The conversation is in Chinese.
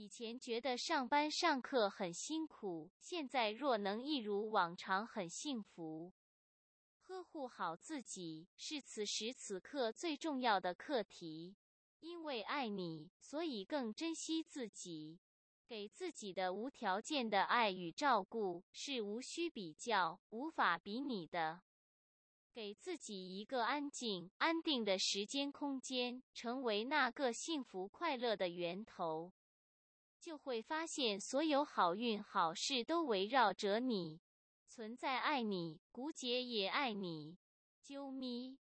以前觉得上班上课很辛苦，现在若能一如往常很幸福。呵护好自己是此时此刻最重要的课题，因为爱你，所以更珍惜自己。给自己的无条件的爱与照顾是无需比较、无法比拟的。给自己一个安静、安定的时间空间，成为那个幸福快乐的源头。就会发现，所有好运好事都围绕着你，存在爱你，古姐也爱你，啾咪。